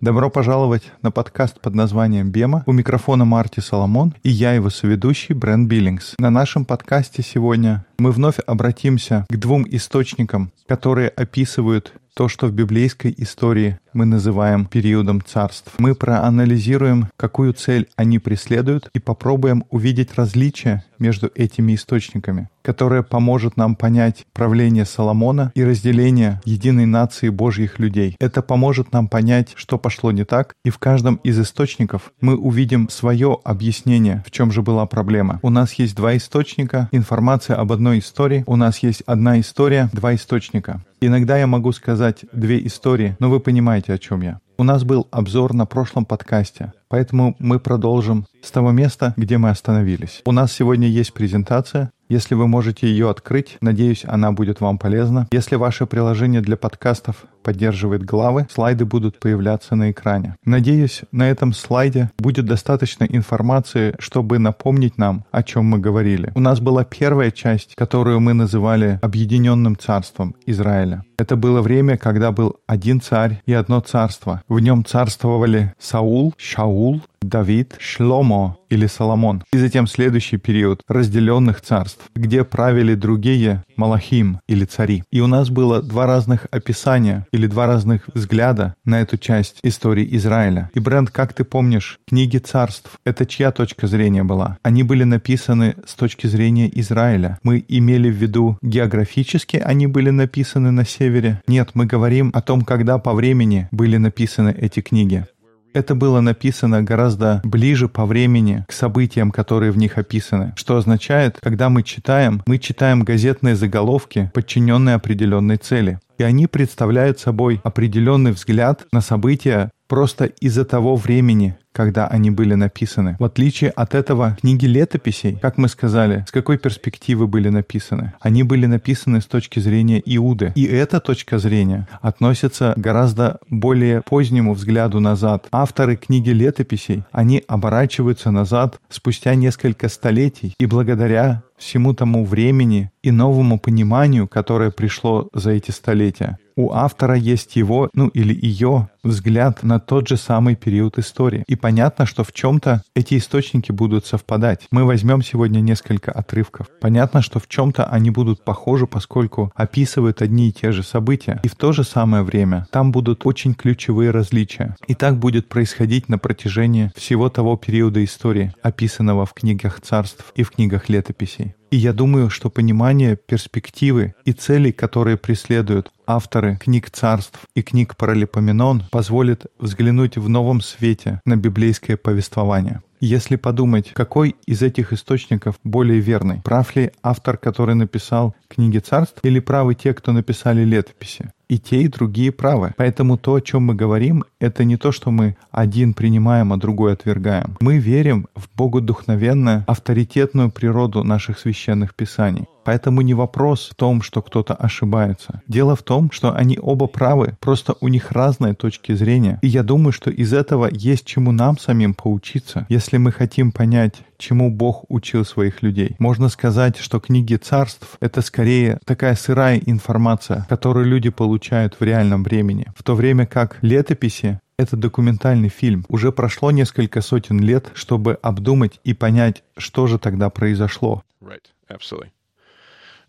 Добро пожаловать на подкаст под названием «Бема». У микрофона Марти Соломон и я его соведущий Брэн Биллингс. На нашем подкасте сегодня мы вновь обратимся к двум источникам, которые описывают то, что в библейской истории мы называем периодом царств. Мы проанализируем, какую цель они преследуют, и попробуем увидеть различия между этими источниками, которое поможет нам понять правление Соломона и разделение единой нации Божьих людей. Это поможет нам понять, что пошло не так, и в каждом из источников мы увидим свое объяснение, в чем же была проблема. У нас есть два источника, информация об одной истории, у нас есть одна история, два источника. Иногда я могу сказать две истории, но вы понимаете, о чем я. У нас был обзор на прошлом подкасте, поэтому мы продолжим с того места, где мы остановились. У нас сегодня есть презентация, если вы можете ее открыть, надеюсь, она будет вам полезна. Если ваше приложение для подкастов поддерживает главы, слайды будут появляться на экране. Надеюсь, на этом слайде будет достаточно информации, чтобы напомнить нам, о чем мы говорили. У нас была первая часть, которую мы называли Объединенным царством Израиля. Это было время, когда был один царь и одно царство. В нем царствовали Саул, Шаул, Давид, Шломо или Соломон. И затем следующий период разделенных царств, где правили другие Малахим или цари. И у нас было два разных описания или два разных взгляда на эту часть истории Израиля. И, Брент, как ты помнишь, книги царств, это чья точка зрения была? Они были написаны с точки зрения Израиля. Мы имели в виду географически они были написаны на севере? Нет, мы говорим о том, когда по времени были написаны эти книги. Это было написано гораздо ближе по времени к событиям, которые в них описаны. Что означает, когда мы читаем, мы читаем газетные заголовки, подчиненные определенной цели. И они представляют собой определенный взгляд на события просто из-за того времени, когда они были написаны. В отличие от этого, книги летописей, как мы сказали, с какой перспективы были написаны? Они были написаны с точки зрения Иуды. И эта точка зрения относится к гораздо более позднему взгляду назад. Авторы книги летописей, они оборачиваются назад спустя несколько столетий, и благодаря всему тому времени и новому пониманию, которое пришло за эти столетия. У автора есть его, ну или ее, взгляд на тот же самый период истории. И понятно, что в чем-то эти источники будут совпадать. Мы возьмем сегодня несколько отрывков. Понятно, что в чем-то они будут похожи, поскольку описывают одни и те же события. И в то же самое время там будут очень ключевые различия. И так будет происходить на протяжении всего того периода истории, описанного в книгах царств и в книгах летописей. И я думаю, что понимание перспективы и целей, которые преследуют авторы книг царств и книг Паралипоменон, позволит взглянуть в новом свете на библейское повествование. Если подумать, какой из этих источников более верный? Прав ли автор, который написал книги царств, или правы те, кто написали летописи? И те, и другие правы. Поэтому то, о чем мы говорим, это не то, что мы один принимаем, а другой отвергаем. Мы верим в богодухновенную, авторитетную природу наших священных писаний. Поэтому не вопрос в том, что кто-то ошибается. Дело в том, что они оба правы, просто у них разные точки зрения. И я думаю, что из этого есть чему нам самим поучиться, если мы хотим понять, чему Бог учил своих людей. Можно сказать, что книги царств — это скорее такая сырая информация, которую люди получают в реальном времени, в то время как летописи это документальный фильм. Уже прошло несколько сотен лет, чтобы обдумать и понять, что же тогда произошло. Right, absolutely.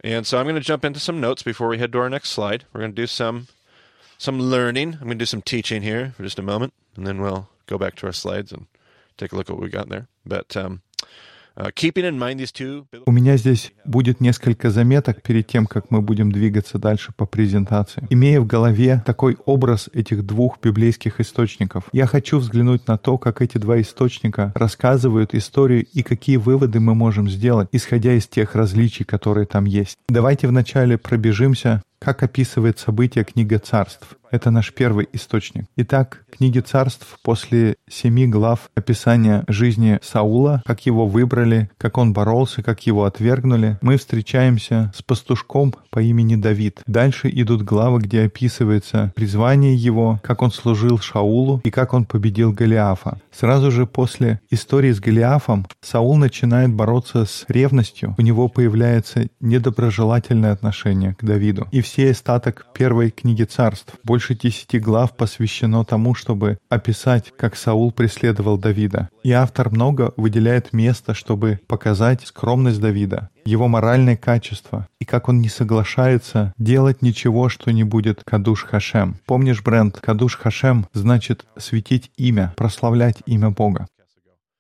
And so I'm going to jump into some notes before we head to our next slide. We're going to do some some learning. I'm going to do some teaching here for just a moment, and then we'll go back to our slides and take a look at what we got there. But um, Uh, У меня здесь будет несколько заметок перед тем, как мы будем двигаться дальше по презентации. Имея в голове такой образ этих двух библейских источников, я хочу взглянуть на то, как эти два источника рассказывают историю и какие выводы мы можем сделать, исходя из тех различий, которые там есть. Давайте вначале пробежимся как описывает события книга царств. Это наш первый источник. Итак, книги царств после семи глав описания жизни Саула, как его выбрали, как он боролся, как его отвергнули, мы встречаемся с пастушком по имени Давид. Дальше идут главы, где описывается призвание его, как он служил Шаулу и как он победил Голиафа. Сразу же после истории с Голиафом Саул начинает бороться с ревностью, у него появляется недоброжелательное отношение к Давиду. И все остаток первой книги царств, больше десяти глав посвящено тому, чтобы описать, как Саул преследовал Давида. И автор много выделяет места, чтобы показать скромность Давида, его моральные качества и как он не соглашается делать ничего, что не будет Кадуш Хашем. Помнишь, бренд Кадуш Хашем значит светить имя, прославлять имя Бога.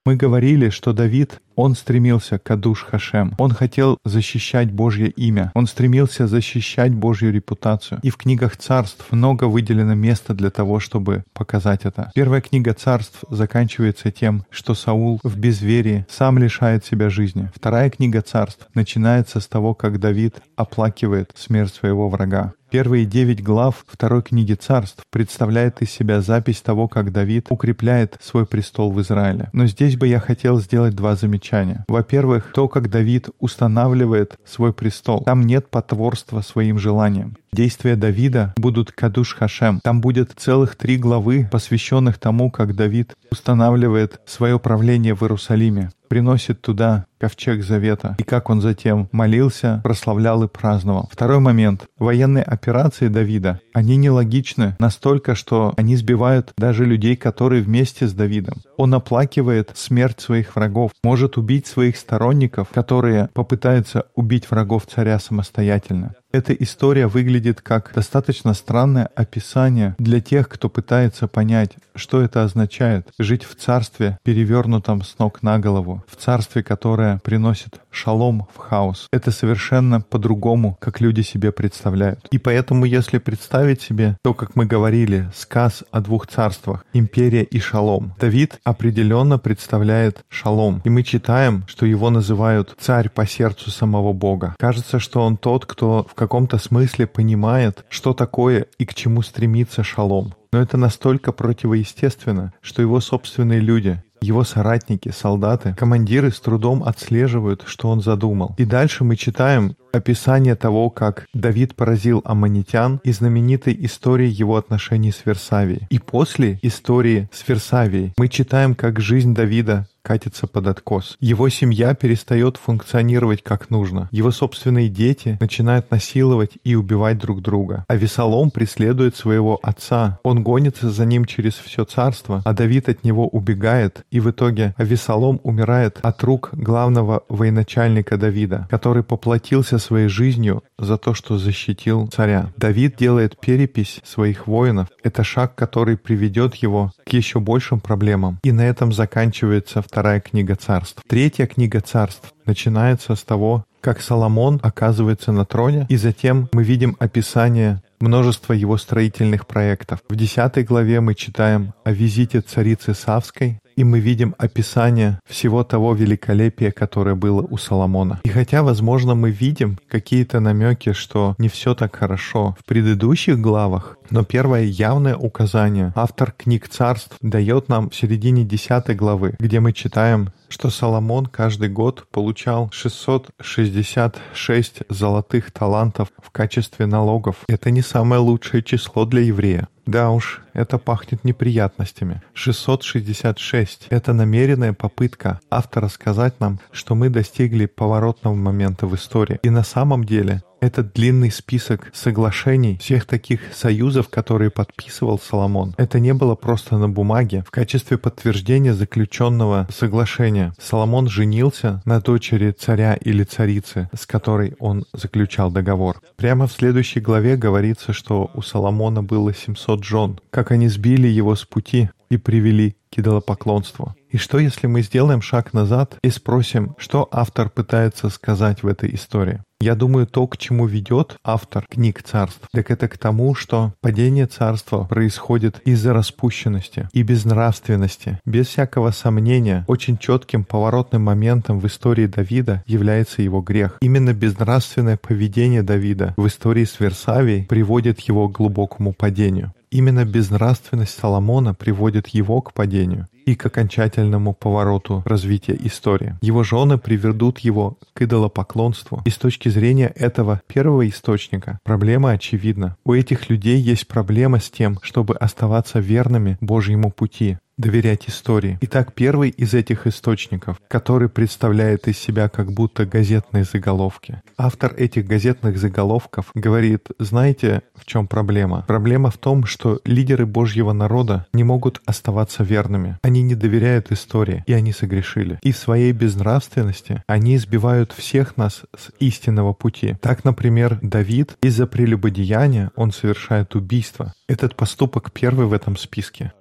Мы говорили, что Давид, он стремился к Адуш Хашем. Он хотел защищать Божье имя. Он стремился защищать Божью репутацию. И в книгах царств много выделено места для того, чтобы показать это. Первая книга царств заканчивается тем, что Саул в безверии сам лишает себя жизни. Вторая книга царств начинается с того, как Давид оплакивает смерть своего врага. Первые девять глав второй книги царств представляют из себя запись того, как Давид укрепляет свой престол в Израиле. Но здесь бы я хотел сделать два замечания. Во-первых, то, как Давид устанавливает свой престол. Там нет потворства своим желаниям. Действия Давида будут Кадуш Хашем. Там будет целых три главы, посвященных тому, как Давид устанавливает свое правление в Иерусалиме приносит туда ковчег завета, и как он затем молился, прославлял и праздновал. Второй момент. Военные операции Давида, они нелогичны настолько, что они сбивают даже людей, которые вместе с Давидом. Он оплакивает смерть своих врагов, может убить своих сторонников, которые попытаются убить врагов царя самостоятельно. Эта история выглядит как достаточно странное описание для тех, кто пытается понять, что это означает жить в царстве, перевернутом с ног на голову, в царстве, которое приносит шалом в хаос. Это совершенно по-другому, как люди себе представляют. И поэтому, если представить себе то, как мы говорили, сказ о двух царствах, империя и шалом, Давид определенно представляет шалом. И мы читаем, что его называют царь по сердцу самого Бога. Кажется, что он тот, кто в каком-то смысле понимает, что такое и к чему стремится шалом. Но это настолько противоестественно, что его собственные люди, его соратники, солдаты, командиры с трудом отслеживают, что он задумал. И дальше мы читаем описание того, как Давид поразил аммонитян и знаменитой истории его отношений с Версавией. И после истории с Версавией мы читаем, как жизнь Давида катится под откос. Его семья перестает функционировать как нужно. Его собственные дети начинают насиловать и убивать друг друга. А Весолом преследует своего отца. Он гонится за ним через все царство, а Давид от него убегает. И в итоге Авесолом умирает от рук главного военачальника Давида, который поплатился своей жизнью за то, что защитил царя. Давид делает перепись своих воинов. Это шаг, который приведет его к еще большим проблемам. И на этом заканчивается вторая книга царств. Третья книга царств начинается с того, как Соломон оказывается на троне, и затем мы видим описание множества его строительных проектов. В десятой главе мы читаем о визите царицы Савской, и мы видим описание всего того великолепия, которое было у Соломона. И хотя, возможно, мы видим какие-то намеки, что не все так хорошо в предыдущих главах, но первое явное указание автор книг царств дает нам в середине 10 главы, где мы читаем, что Соломон каждый год получал 666 золотых талантов в качестве налогов. Это не самое лучшее число для еврея. Да уж, это пахнет неприятностями. 666 — это намеренная попытка автора сказать нам, что мы достигли поворотного момента в истории. И на самом деле этот длинный список соглашений, всех таких союзов, которые подписывал Соломон, это не было просто на бумаге. В качестве подтверждения заключенного соглашения Соломон женился на дочери царя или царицы, с которой он заключал договор. Прямо в следующей главе говорится, что у Соломона было 700 жен, как они сбили его с пути и привели к идолопоклонству. И что, если мы сделаем шаг назад и спросим, что автор пытается сказать в этой истории? Я думаю, то, к чему ведет автор книг царств, так это к тому, что падение царства происходит из-за распущенности и безнравственности. Без всякого сомнения, очень четким поворотным моментом в истории Давида является его грех. Именно безнравственное поведение Давида в истории с Версавией приводит его к глубокому падению. Именно безнравственность Соломона приводит его к падению. И к окончательному повороту развития истории. Его жены приведут его к идолопоклонству. И с точки зрения этого первого источника проблема очевидна. У этих людей есть проблема с тем, чтобы оставаться верными Божьему пути доверять истории. Итак, первый из этих источников, который представляет из себя как будто газетные заголовки. Автор этих газетных заголовков говорит, знаете, в чем проблема? Проблема в том, что лидеры Божьего народа не могут оставаться верными. Они не доверяют истории, и они согрешили. И в своей безнравственности они избивают всех нас с истинного пути. Так, например, Давид из-за прелюбодеяния он совершает убийство. Этот поступок первый в этом списке.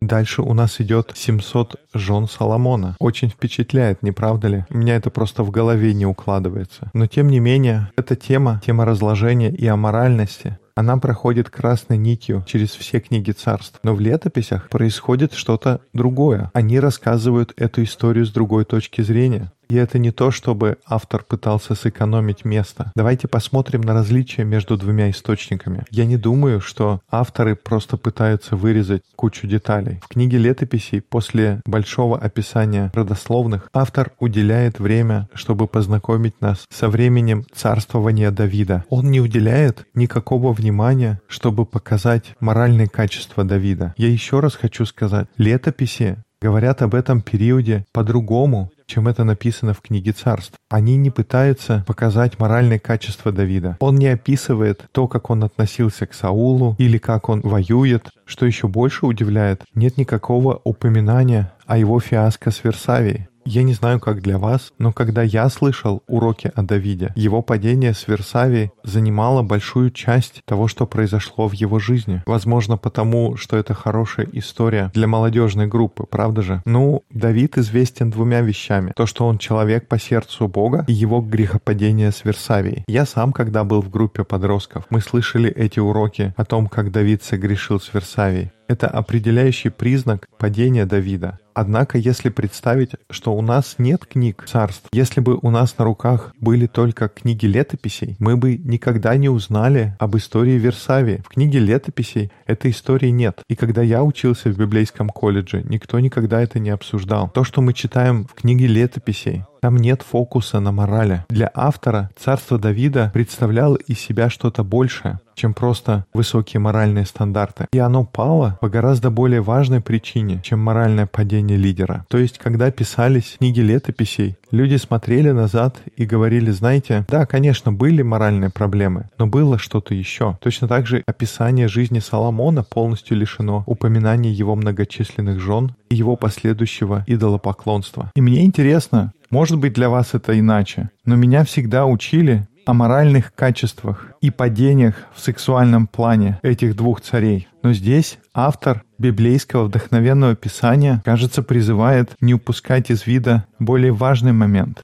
Дальше у нас идет 700 жен Соломона. Очень впечатляет, не правда ли? Меня это просто в голове не укладывается. Но тем не менее, эта тема, тема разложения и аморальности, она проходит красной нитью через все книги царств. Но в летописях происходит что-то другое. Они рассказывают эту историю с другой точки зрения. И это не то, чтобы автор пытался сэкономить место. Давайте посмотрим на различия между двумя источниками. Я не думаю, что авторы просто пытаются вырезать кучу деталей. В книге летописей после большого описания родословных автор уделяет время, чтобы познакомить нас со временем царствования Давида. Он не уделяет никакого внимания, чтобы показать моральные качества Давида. Я еще раз хочу сказать, летописи говорят об этом периоде по-другому, чем это написано в книге царств. Они не пытаются показать моральные качества Давида. Он не описывает то, как он относился к Саулу или как он воюет. Что еще больше удивляет, нет никакого упоминания о его фиаско с Версавией. Я не знаю, как для вас, но когда я слышал уроки о Давиде, его падение с Версавии занимало большую часть того, что произошло в его жизни. Возможно, потому, что это хорошая история для молодежной группы, правда же? Ну, Давид известен двумя вещами. То, что он человек по сердцу Бога и его грехопадение с Версавией. Я сам, когда был в группе подростков, мы слышали эти уроки о том, как Давид согрешил с Версавией. Это определяющий признак падения Давида. Однако, если представить, что у нас нет книг царств, если бы у нас на руках были только книги летописей, мы бы никогда не узнали об истории Версавии. В книге летописей этой истории нет. И когда я учился в библейском колледже, никто никогда это не обсуждал. То, что мы читаем в книге летописей, там нет фокуса на морали. Для автора царство Давида представляло из себя что-то большее, чем просто высокие моральные стандарты. И оно пало по гораздо более важной причине, чем моральное падение лидера. То есть, когда писались книги летописей, люди смотрели назад и говорили, знаете, да, конечно, были моральные проблемы, но было что-то еще. Точно так же описание жизни Соломона полностью лишено упоминания его многочисленных жен и его последующего идолопоклонства. И мне интересно, может быть, для вас это иначе, но меня всегда учили о моральных качествах и падениях в сексуальном плане этих двух царей. Но здесь автор библейского вдохновенного писания, кажется, призывает не упускать из вида более важный момент.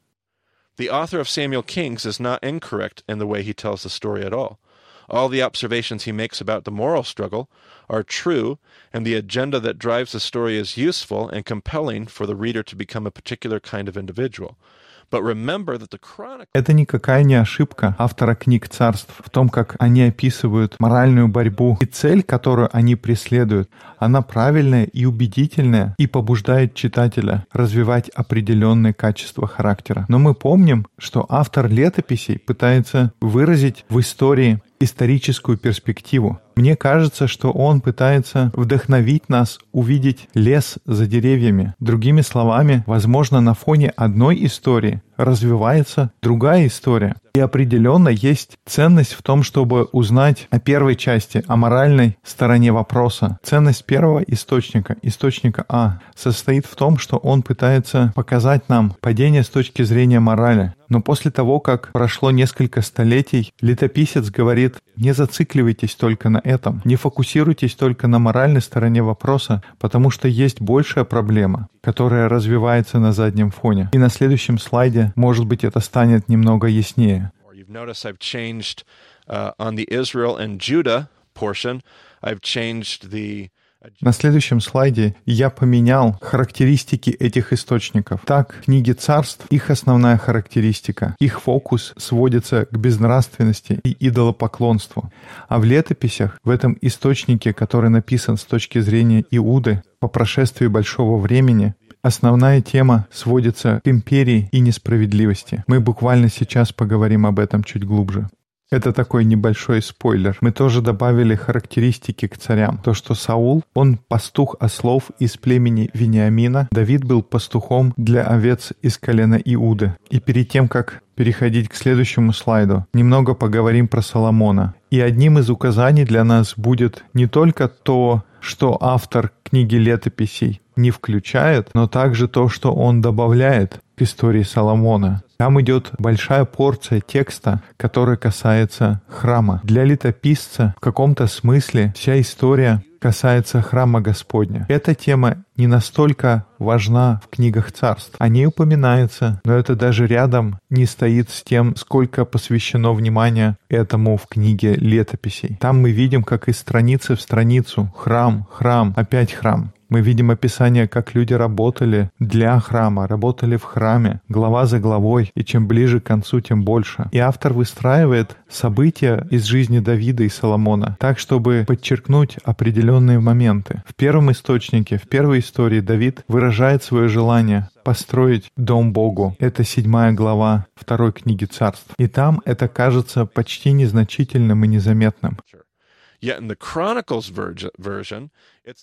The author of Samuel Kings is not incorrect in the way he tells the story at all. All the observations he makes about the moral struggle are true, and the agenda that drives the story is useful and compelling for the reader to become a particular kind of individual. Это никакая не ошибка автора книг царств в том, как они описывают моральную борьбу. И цель, которую они преследуют, она правильная и убедительная и побуждает читателя развивать определенные качества характера. Но мы помним, что автор летописей пытается выразить в истории историческую перспективу. Мне кажется, что он пытается вдохновить нас увидеть лес за деревьями. Другими словами, возможно, на фоне одной истории развивается другая история. И определенно есть ценность в том, чтобы узнать о первой части, о моральной стороне вопроса. Ценность первого источника, источника А, состоит в том, что он пытается показать нам падение с точки зрения морали. Но после того, как прошло несколько столетий, летописец говорит, не зацикливайтесь только на этом, не фокусируйтесь только на моральной стороне вопроса, потому что есть большая проблема, которая развивается на заднем фоне. И на следующем слайде, может быть, это станет немного яснее. Uh, on the Israel and Judah portion, I've changed the На следующем слайде я поменял характеристики этих источников. Так, в книге царств их основная характеристика, их фокус сводится к безнравственности и идолопоклонству. А в летописях, в этом источнике, который написан с точки зрения Иуды, по прошествии большого времени, Основная тема сводится к империи и несправедливости. Мы буквально сейчас поговорим об этом чуть глубже. Это такой небольшой спойлер. Мы тоже добавили характеристики к царям. То, что Саул, он пастух ослов из племени Вениамина. Давид был пастухом для овец из колена Иуды. И перед тем, как переходить к следующему слайду, немного поговорим про Соломона. И одним из указаний для нас будет не только то, что автор книги летописей не включает, но также то, что он добавляет к истории Соломона. Там идет большая порция текста, который касается храма. Для летописца в каком-то смысле вся история касается храма Господня. Эта тема не настолько важна в книгах царств. О ней упоминается, но это даже рядом не стоит с тем, сколько посвящено внимания этому в книге летописей. Там мы видим, как из страницы в страницу храм, храм, опять храм. Мы видим описание, как люди работали для храма, работали в храме, глава за главой, и чем ближе к концу, тем больше. И автор выстраивает события из жизни Давида и Соломона так, чтобы подчеркнуть определенные моменты. В первом источнике, в первой истории Давид выражает свое желание построить дом Богу. Это седьмая глава второй книги царств. И там это кажется почти незначительным и незаметным.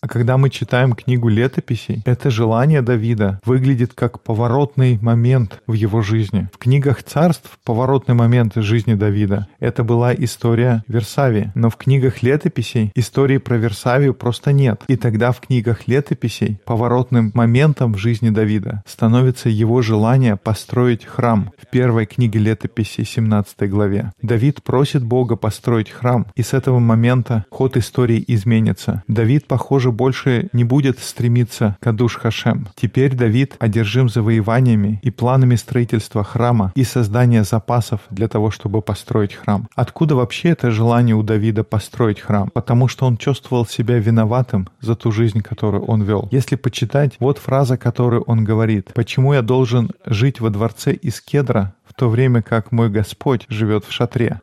А когда мы читаем книгу летописей, это желание Давида выглядит как поворотный момент в его жизни. В книгах царств поворотный момент жизни Давида — это была история Версавии. Но в книгах летописей истории про Версавию просто нет. И тогда в книгах летописей поворотным моментом в жизни Давида становится его желание построить храм. В первой книге летописей 17 главе. Давид просит Бога построить храм, и с этого момента ход истории изменится. Давид, похож похоже, больше не будет стремиться к Адуш Хашем. Теперь Давид одержим завоеваниями и планами строительства храма и создания запасов для того, чтобы построить храм. Откуда вообще это желание у Давида построить храм? Потому что он чувствовал себя виноватым за ту жизнь, которую он вел. Если почитать, вот фраза, которую он говорит. «Почему я должен жить во дворце из кедра, в то время как мой Господь живет в шатре?»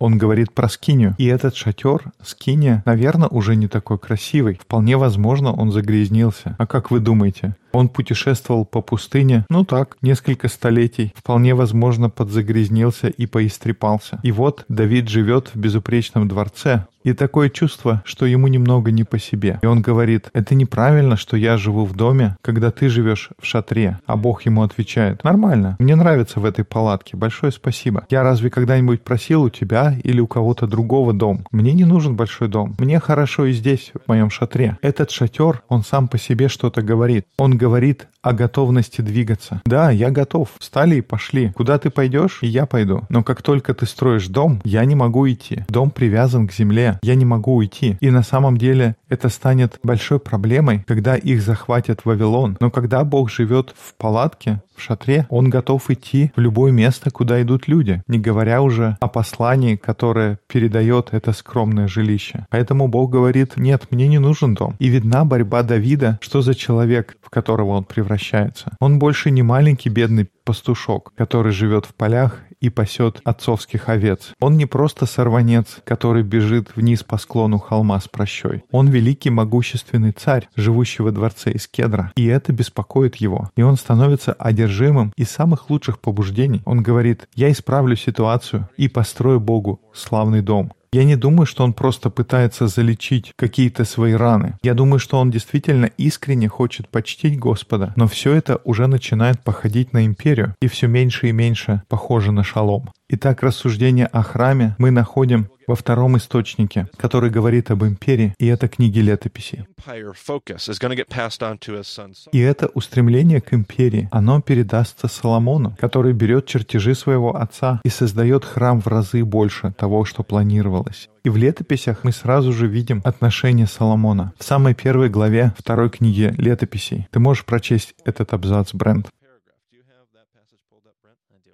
Он говорит про скинию. И этот шатер, скиния, наверное, уже не такой красивый. Вполне возможно, он загрязнился. А как вы думаете? Он путешествовал по пустыне, ну так, несколько столетий. Вполне возможно, подзагрязнился и поистрепался. И вот Давид живет в безупречном дворце, и такое чувство, что ему немного не по себе. И он говорит, это неправильно, что я живу в доме, когда ты живешь в шатре. А Бог ему отвечает, нормально, мне нравится в этой палатке, большое спасибо. Я разве когда-нибудь просил у тебя или у кого-то другого дом? Мне не нужен большой дом. Мне хорошо и здесь, в моем шатре. Этот шатер, он сам по себе что-то говорит. Он говорит о готовности двигаться. Да, я готов. Встали и пошли. Куда ты пойдешь, и я пойду. Но как только ты строишь дом, я не могу идти. Дом привязан к земле. Я не могу уйти. И на самом деле это станет большой проблемой, когда их захватят в Вавилон. Но когда Бог живет в палатке, шатре, он готов идти в любое место, куда идут люди, не говоря уже о послании, которое передает это скромное жилище. Поэтому Бог говорит, нет, мне не нужен дом. И видна борьба Давида, что за человек, в которого он превращается. Он больше не маленький бедный пастушок, который живет в полях и пасет отцовских овец. Он не просто сорванец, который бежит вниз по склону холма с прощой. Он великий могущественный царь, живущий во дворце из кедра. И это беспокоит его. И он становится одержимым из самых лучших побуждений. Он говорит, я исправлю ситуацию и построю Богу славный дом. Я не думаю, что он просто пытается залечить какие-то свои раны. Я думаю, что он действительно искренне хочет почтить Господа, но все это уже начинает походить на империю и все меньше и меньше похоже на шалом. Итак, рассуждение о храме мы находим во втором источнике, который говорит об империи, и это книги летописи. И это устремление к империи, оно передастся Соломону, который берет чертежи своего отца и создает храм в разы больше того, что планировалось. И в летописях мы сразу же видим отношение Соломона. В самой первой главе второй книги летописей. Ты можешь прочесть этот абзац, Брент.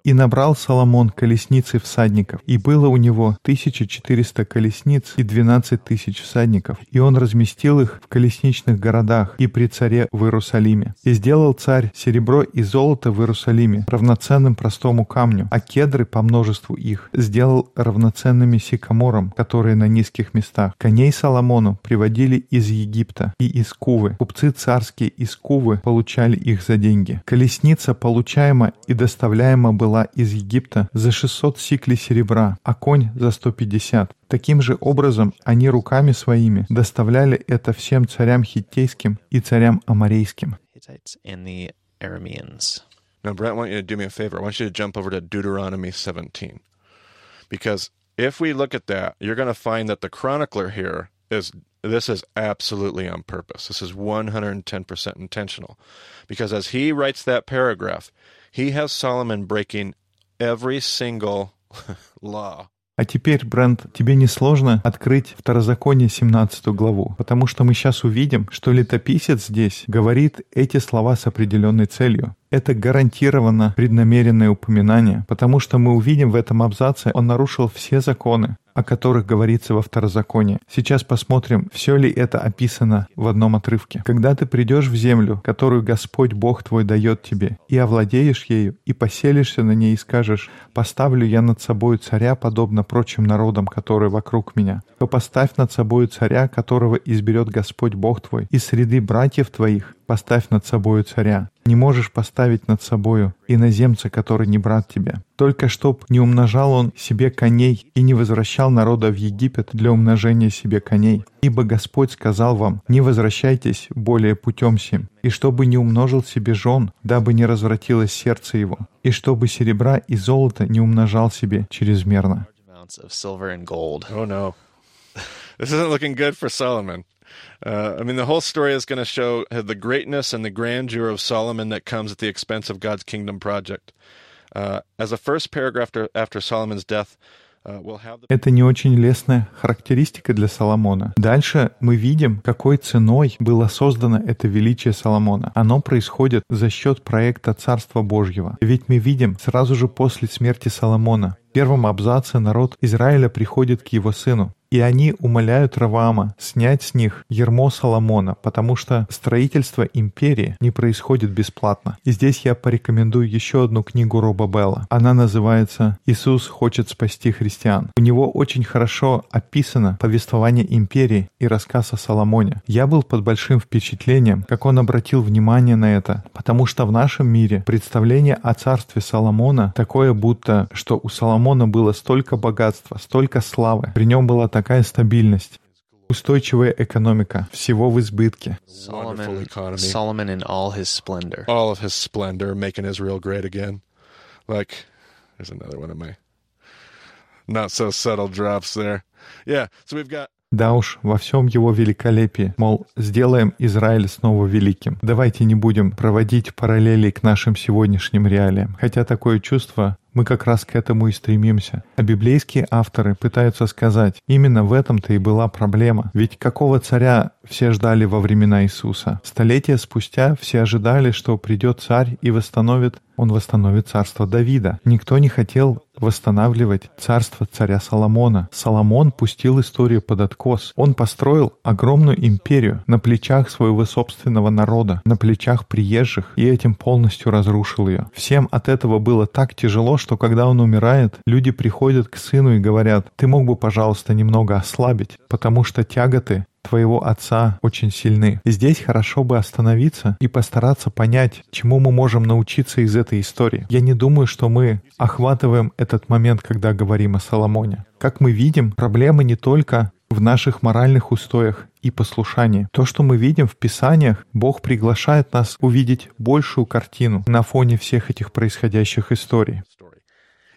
И набрал Соломон колесницы всадников, и было у него 1400 колесниц и 12 тысяч всадников, и он разместил их в колесничных городах и при царе в Иерусалиме. И сделал царь серебро и золото в Иерусалиме равноценным простому камню, а кедры по множеству их сделал равноценными сикаморам, которые на низких местах. Коней Соломону приводили из Египта и из Кувы. Купцы царские из Кувы получали их за деньги. Колесница получаема и доставляема была из Египта за 600 сиклей серебра, а конь за 150. Таким же образом они руками своими доставляли это всем царям хиттейским и царям Arameans. Now, Brent, I want you to do me a favor. I want you to jump over to Deuteronomy 17. Because if we look at that, you're going to find that the chronicler here is this is absolutely on purpose. This is 110% intentional. Because as he writes that paragraph, he has Solomon breaking every single law А теперь, Брент, тебе не сложно открыть Второзаконие 17 главу, потому что мы сейчас увидим, что летописец здесь говорит эти слова с определенной целью. Это гарантированно преднамеренное упоминание, потому что мы увидим в этом абзаце, он нарушил все законы, о которых говорится во второзаконии. Сейчас посмотрим, все ли это описано в одном отрывке. «Когда ты придешь в землю, которую Господь Бог твой дает тебе, и овладеешь ею, и поселишься на ней, и скажешь, «Поставлю я над собою царя, подобно прочим народам, которые вокруг меня», то поставь над собою царя, которого изберет Господь Бог твой, из среды братьев твоих, поставь над собою царя. Не можешь поставить над собою иноземца, который не брат тебе. Только чтоб не умножал он себе коней и не возвращал народа в Египет для умножения себе коней. Ибо Господь сказал вам, не возвращайтесь более путем сим, и чтобы не умножил себе жен, дабы не развратилось сердце его, и чтобы серебра и золото не умножал себе чрезмерно. Amounts of silver and gold. Oh no, this isn't looking good for Solomon. Uh, I mean, the whole story is going to show the greatness and the grandeur of Solomon that comes at the expense of God's kingdom project. Uh, as a first paragraph after, after Solomon's death, uh, Это не очень лестная характеристика для Соломона. Дальше мы видим, какой ценой было создано это величие Соломона. Оно происходит за счет проекта Царства Божьего. Ведь мы видим сразу же после смерти Соломона. В первом абзаце народ Израиля приходит к его сыну. И они умоляют Раваама снять с них ермо Соломона, потому что строительство империи не происходит бесплатно. И здесь я порекомендую еще одну книгу Роба Белла. Она называется «Иисус хочет спасти христиан». У него очень хорошо описано повествование империи и рассказ о Соломоне. Я был под большим впечатлением, как он обратил внимание на это, потому что в нашем мире представление о царстве Соломона такое будто, что у Соломона было столько богатства, столько славы, при нем была такая стабильность, устойчивая экономика, всего в избытке. Solomon, economy. Solomon in all his splendor. all of his splendor, making Israel great again. Like, there's another one of my not so subtle drops there. Yeah, so we've got Да уж, во всем его великолепии, мол, сделаем Израиль снова великим. Давайте не будем проводить параллели к нашим сегодняшним реалиям. Хотя такое чувство, мы как раз к этому и стремимся. А библейские авторы пытаются сказать, именно в этом-то и была проблема. Ведь какого царя все ждали во времена Иисуса? Столетия спустя все ожидали, что придет царь и восстановит, он восстановит царство Давида. Никто не хотел восстанавливать царство царя Соломона. Соломон пустил историю под откос. Он построил огромную империю на плечах своего собственного народа, на плечах приезжих, и этим полностью разрушил ее. Всем от этого было так тяжело, что когда он умирает, люди приходят к сыну и говорят, ты мог бы, пожалуйста, немного ослабить, потому что тяготы твоего отца очень сильны. Здесь хорошо бы остановиться и постараться понять, чему мы можем научиться из этой истории. Я не думаю, что мы охватываем этот момент, когда говорим о Соломоне. Как мы видим, проблема не только в наших моральных устоях и послушании. То, что мы видим в Писаниях, Бог приглашает нас увидеть большую картину на фоне всех этих происходящих историй.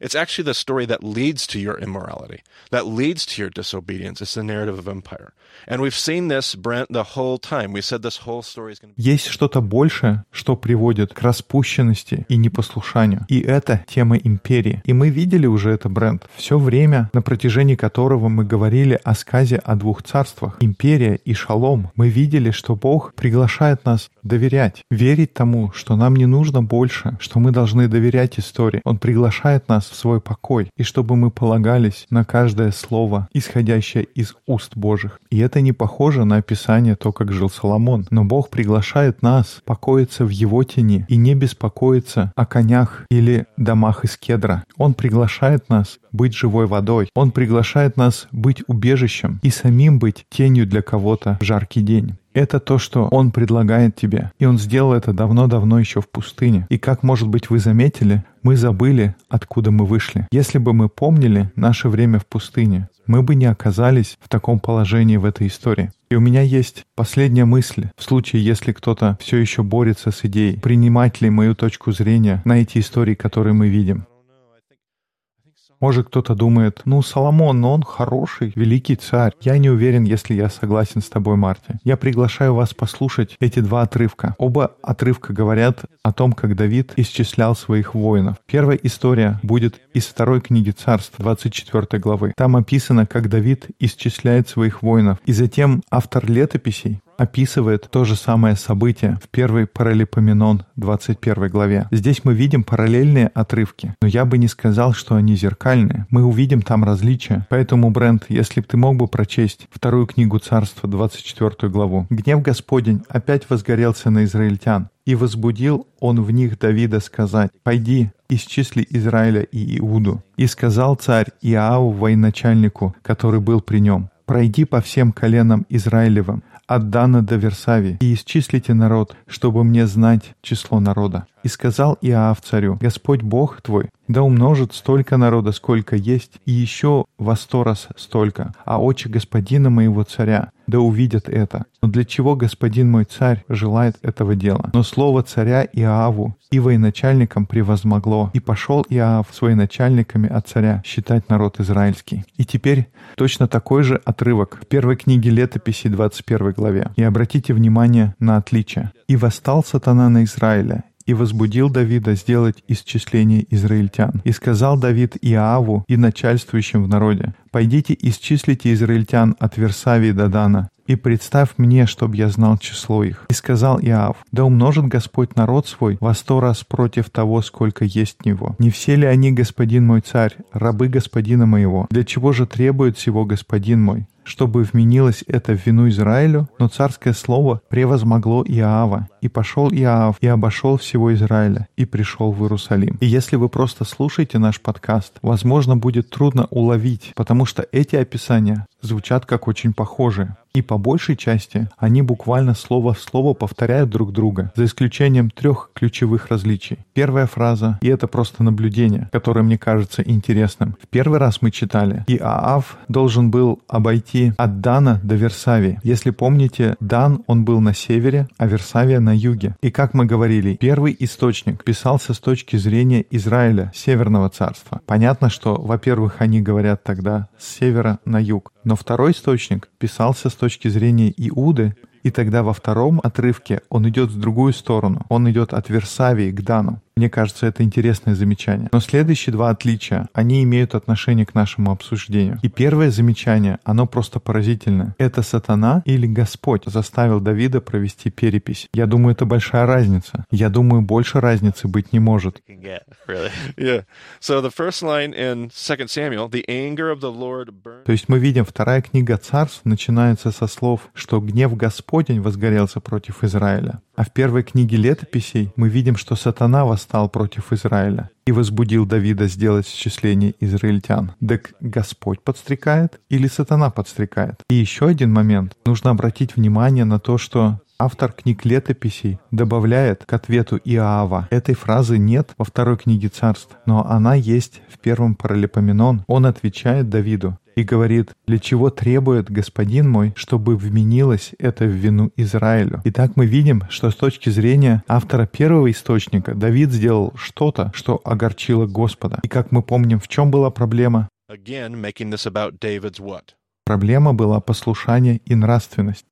It's actually the story that leads to your immorality, that leads to your disobedience. It's the narrative of empire. And we've seen this, Brent, the whole time. We said this whole story is going to be. Есть что-то большее, что приводит к распущенности и непослушанию. И это тема империи. И мы видели уже это, бренд. Все время, на протяжении которого мы говорили о сказе о двух царствах, империя и шалом, мы видели, что Бог приглашает нас доверять, верить тому, что нам не нужно больше, что мы должны доверять истории. Он приглашает нас в свой покой, и чтобы мы полагались на каждое слово, исходящее из уст Божьих. И это не похоже на описание то, как жил Соломон. Но Бог приглашает нас покоиться в Его тени и не беспокоиться о конях или домах из кедра. Он приглашает нас быть живой водой. Он приглашает нас быть убежищем и самим быть тенью для кого-то в жаркий день. Это то, что Он предлагает тебе. И Он сделал это давно-давно еще в пустыне. И как, может быть, вы заметили, мы забыли, откуда мы вышли. Если бы мы помнили наше время в пустыне, мы бы не оказались в таком положении в этой истории. И у меня есть последняя мысль, в случае, если кто-то все еще борется с идеей, принимать ли мою точку зрения на эти истории, которые мы видим. Может, кто-то думает, ну, Соломон, но он хороший, великий царь. Я не уверен, если я согласен с тобой, Марти. Я приглашаю вас послушать эти два отрывка. Оба отрывка говорят о том, как Давид исчислял своих воинов. Первая история будет из второй книги Царств, 24 главы. Там описано, как Давид исчисляет своих воинов. И затем автор летописей описывает то же самое событие в первой паралипоменон 21 главе. Здесь мы видим параллельные отрывки, но я бы не сказал, что они зеркальные. Мы увидим там различия. Поэтому, Брент, если бы ты мог бы прочесть вторую книгу Царства, 24 главу. «Гнев Господень опять возгорелся на израильтян, и возбудил он в них Давида сказать, «Пойди, исчисли Израиля и Иуду». И сказал царь Иау военачальнику, который был при нем, «Пройди по всем коленам Израилевым, от Дана до Версави, и исчислите народ, чтобы мне знать число народа. И сказал Иоав царю, Господь Бог твой, да умножит столько народа, сколько есть, и еще во сто раз столько, а очи господина моего царя, да увидят это. Но для чего господин мой царь желает этого дела? Но слово царя Иоаву и военачальникам превозмогло, и пошел Иоав с военачальниками от царя считать народ израильский. И теперь точно такой же отрывок в первой книге летописи 21 главе. И обратите внимание на отличие. «И восстал сатана на Израиля, и возбудил Давида сделать исчисление израильтян. И сказал Давид Иаву и начальствующим в народе, «Пойдите исчислите израильтян от Версавии до Дана, и представь мне, чтоб я знал число их. И сказал Иав, да умножит Господь народ свой во сто раз против того, сколько есть него. Не все ли они, господин мой царь, рабы господина моего? Для чего же требует всего господин мой? Чтобы вменилось это в вину Израилю, но царское слово превозмогло Иава, и пошел Иав, и обошел всего Израиля, и пришел в Иерусалим. И если вы просто слушаете наш подкаст, возможно, будет трудно уловить, потому что эти описания звучат как очень похожие. И по большей части они буквально слово в слово повторяют друг друга, за исключением трех ключевых различий. Первая фраза, и это просто наблюдение, которое мне кажется интересным. В первый раз мы читали, и Аав должен был обойти от Дана до Версавии. Если помните, Дан, он был на севере, а Версавия на юге. И как мы говорили, первый источник писался с точки зрения Израиля, Северного царства. Понятно, что, во-первых, они говорят тогда с севера на юг. Но второй источник писался с точки зрения Иуды, и тогда во втором отрывке он идет в другую сторону. Он идет от Версавии к Дану. Мне кажется, это интересное замечание. Но следующие два отличия, они имеют отношение к нашему обсуждению. И первое замечание, оно просто поразительное. Это сатана или Господь заставил Давида провести перепись. Я думаю, это большая разница. Я думаю, больше разницы быть не может. Yeah. So the first line in 2 Samuel, the anger of the Lord burned. То есть мы видим, вторая книга царств начинается со слов, что гнев Господень возгорелся против Израиля. А в первой книге летописей мы видим, что сатана восстал против Израиля и возбудил Давида сделать исчисление израильтян. Так Господь подстрекает или сатана подстрекает? И еще один момент. Нужно обратить внимание на то, что Автор книг летописей добавляет к ответу Иоава. Этой фразы нет во второй книге царств, но она есть в первом паралипоменон. Он отвечает Давиду и говорит, «Для чего требует господин мой, чтобы вменилось это в вину Израилю?» Итак, мы видим, что с точки зрения автора первого источника Давид сделал что-то, что огорчило Господа. И как мы помним, в чем была проблема? Again? Проблема была послушание и нравственность.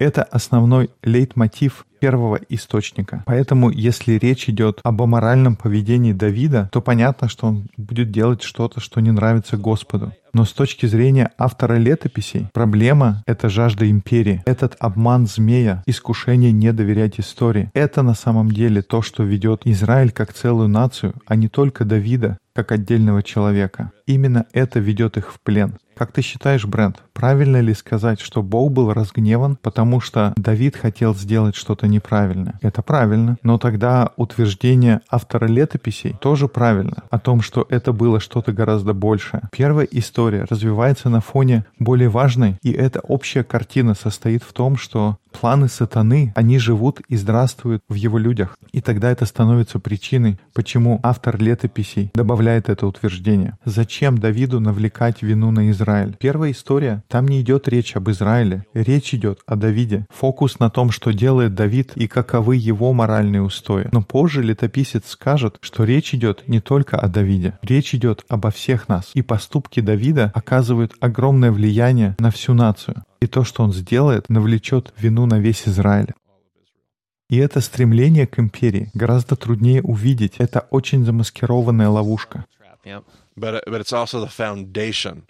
Это основной лейтмотив первого источника. Поэтому, если речь идет об аморальном поведении Давида, то понятно, что он будет делать что-то, что не нравится Господу. Но с точки зрения автора летописей, проблема — это жажда империи. Этот обман змея, искушение не доверять истории. Это на самом деле то, что ведет Израиль как целую нацию, а не только Давида как отдельного человека. Именно это ведет их в плен. Как ты считаешь, Брент, правильно ли сказать, что Бог был разгневан, потому что Давид хотел сделать что-то неправильное? Это правильно. Но тогда утверждение автора летописей тоже правильно, о том, что это было что-то гораздо большее. Первая история развивается на фоне более важной, и эта общая картина состоит в том, что планы сатаны, они живут и здравствуют в его людях. И тогда это становится причиной, почему автор летописей добавляет это утверждение. Зачем Давиду навлекать вину на Израиль? Первая история, там не идет речь об Израиле. Речь идет о Давиде. Фокус на том, что делает Давид и каковы его моральные устои. Но позже летописец скажет, что речь идет не только о Давиде. Речь идет обо всех нас. И поступки Давида оказывают огромное влияние на всю нацию. И то, что он сделает, навлечет вину на весь Израиль. И это стремление к империи гораздо труднее увидеть. Это очень замаскированная ловушка. But but it's also the foundation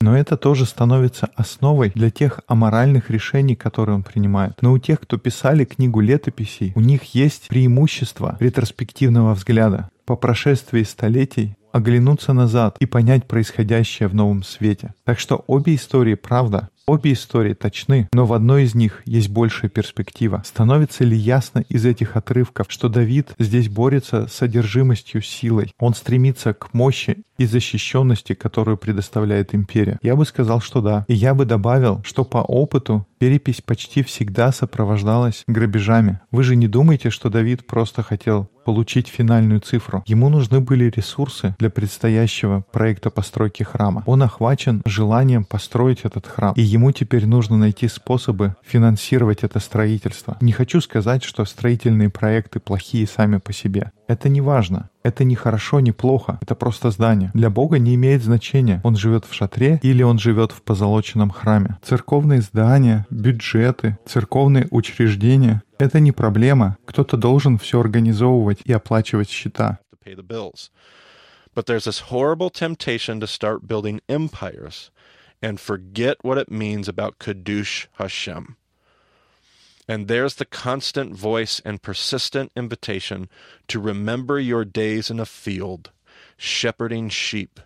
Но это тоже становится основой для тех аморальных решений, которые он принимает. Но у тех, кто писали книгу летописей, у них есть преимущество ретроспективного взгляда. По прошествии столетий оглянуться назад и понять происходящее в новом свете. Так что обе истории правда. Обе истории точны, но в одной из них есть большая перспектива. Становится ли ясно из этих отрывков, что Давид здесь борется с содержимостью силой? Он стремится к мощи и защищенности, которую предоставляет империя? Я бы сказал, что да. И я бы добавил, что по опыту перепись почти всегда сопровождалась грабежами. Вы же не думаете, что Давид просто хотел получить финальную цифру. Ему нужны были ресурсы для предстоящего проекта постройки храма. Он охвачен желанием построить этот храм, и ему теперь нужно найти способы финансировать это строительство. Не хочу сказать, что строительные проекты плохие сами по себе. Это не важно. Это не хорошо, не плохо. Это просто здание. Для Бога не имеет значения, он живет в шатре или он живет в позолоченном храме. Церковные здания, бюджеты, церковные учреждения — это не проблема. Кто-то должен все организовывать и оплачивать счета. But there's this horrible temptation to start building empires and forget what it means about Kadush Hashem. And there's the constant voice and persistent invitation to remember your days in a field, shepherding sheep,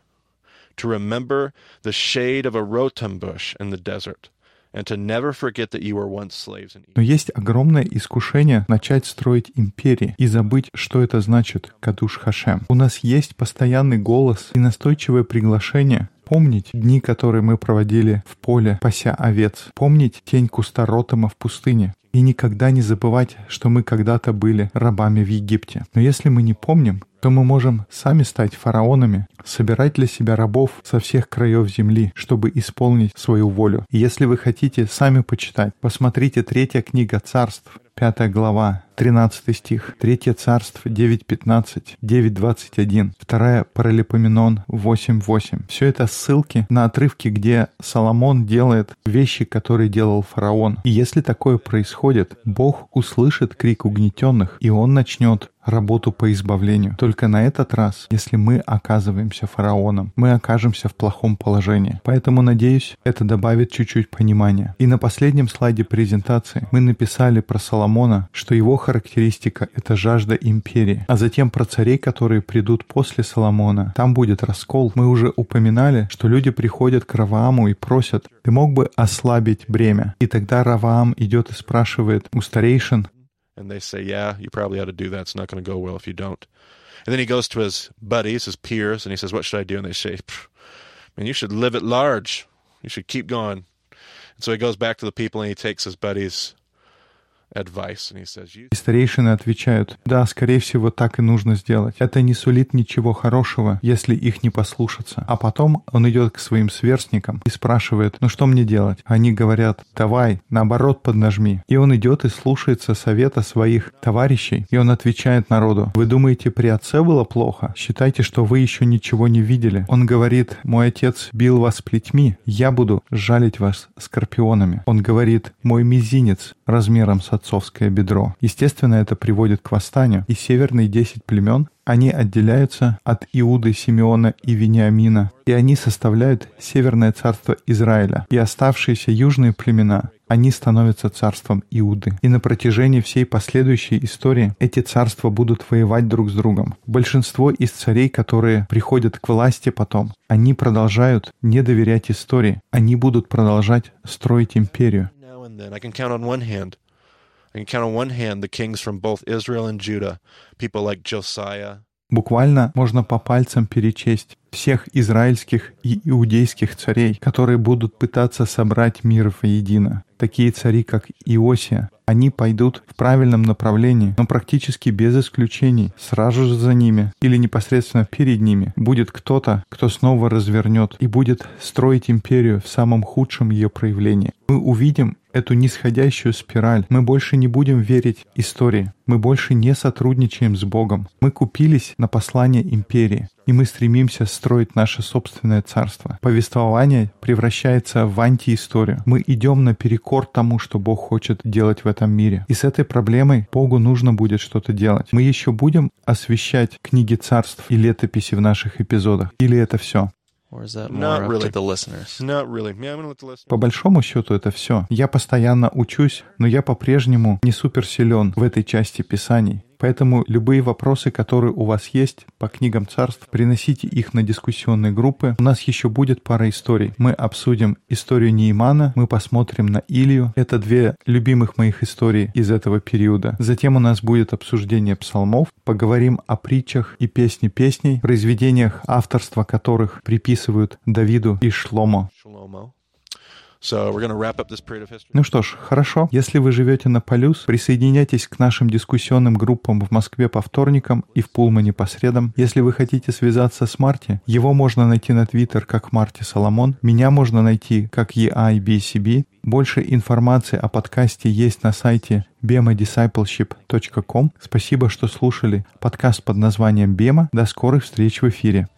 to remember the shade of a rotum bush in the desert, and to never forget that you were once slaves in Egypt. Но есть огромное искушение начать строить империи и забыть, что это значит Кадуш Хашем. У нас есть постоянный голос и настойчивое приглашение Помнить дни, которые мы проводили в поле, пася овец. Помнить тень куста ротома в пустыне. И никогда не забывать, что мы когда-то были рабами в Египте. Но если мы не помним, то мы можем сами стать фараонами, собирать для себя рабов со всех краев земли, чтобы исполнить свою волю. И если вы хотите сами почитать, посмотрите третья книга царств, пятая глава, 13 стих, третье царство 9.15, 9.21, вторая Паралипоменон 8.8. Все это ссылки на отрывки, где Соломон делает вещи, которые делал фараон. И если такое происходит, Бог услышит крик угнетенных, и он начнет работу по избавлению. Только на этот раз, если мы оказываемся фараоном, мы окажемся в плохом положении. Поэтому, надеюсь, это добавит чуть-чуть понимания. И на последнем слайде презентации мы написали про Соломона, что его характеристика — это жажда империи. А затем про царей, которые придут после Соломона. Там будет раскол. Мы уже упоминали, что люди приходят к Равааму и просят, ты мог бы ослабить бремя. И тогда Раваам идет и спрашивает у старейшин, And they say, Yeah, you probably ought to do that. It's not going to go well if you don't. And then he goes to his buddies, his peers, and he says, What should I do? And they say, "Pff, Man, you should live at large. You should keep going. And so he goes back to the people and he takes his buddies И старейшины отвечают, да, скорее всего, так и нужно сделать. Это не сулит ничего хорошего, если их не послушаться. А потом он идет к своим сверстникам и спрашивает, ну что мне делать? Они говорят, давай, наоборот поднажми. И он идет и слушается совета своих товарищей, и он отвечает народу, вы думаете, при отце было плохо? Считайте, что вы еще ничего не видели. Он говорит, мой отец бил вас плетьми, я буду жалить вас скорпионами. Он говорит, мой мизинец размером с отцовское бедро. Естественно, это приводит к восстанию. И северные десять племен они отделяются от Иуды, Симеона и Вениамина, и они составляют Северное царство Израиля. И оставшиеся южные племена, они становятся царством Иуды. И на протяжении всей последующей истории эти царства будут воевать друг с другом. Большинство из царей, которые приходят к власти потом, они продолжают не доверять истории. Они будут продолжать строить империю. now and then. I can count on one hand. I can count on one hand the kings from both Israel and Judah, people like Josiah, Буквально можно по пальцам перечесть всех израильских и иудейских царей, которые будут пытаться собрать мир воедино. Такие цари, как Иосия, они пойдут в правильном направлении, но практически без исключений. Сразу же за ними или непосредственно перед ними будет кто-то, кто снова развернет и будет строить империю в самом худшем ее проявлении. Мы увидим эту нисходящую спираль. Мы больше не будем верить истории. Мы больше не сотрудничаем с Богом. Мы купились на послание империи и мы стремимся строить наше собственное царство. Повествование превращается в антиисторию. Мы идем наперекор тому, что Бог хочет делать в этом мире. И с этой проблемой Богу нужно будет что-то делать. Мы еще будем освещать книги царств и летописи в наших эпизодах? Или это все? Or is that Not more up really. to the listeners? Not really. Yeah, I'm gonna let the list. По большому счету это все. Я постоянно учусь, но я по-прежнему не суперсилен в этой части писаний. Поэтому любые вопросы, которые у вас есть по книгам царств, приносите их на дискуссионные группы. У нас еще будет пара историй. Мы обсудим историю Неймана, мы посмотрим на Илью. Это две любимых моих истории из этого периода. Затем у нас будет обсуждение псалмов. Поговорим о притчах и песни песней, произведениях, авторства которых приписывают Давиду и Шломо. Shlomo. Ну что ж, хорошо. Если вы живете на Полюс, присоединяйтесь к нашим дискуссионным группам в Москве по вторникам и в Пулмане по средам. Если вы хотите связаться с Марти, его можно найти на Твиттер как Марти Соломон. Меня можно найти как EIBCB. Больше информации о подкасте есть на сайте bemadiscipleship.com. Спасибо, что слушали подкаст под названием «Бема». До скорых встреч в эфире.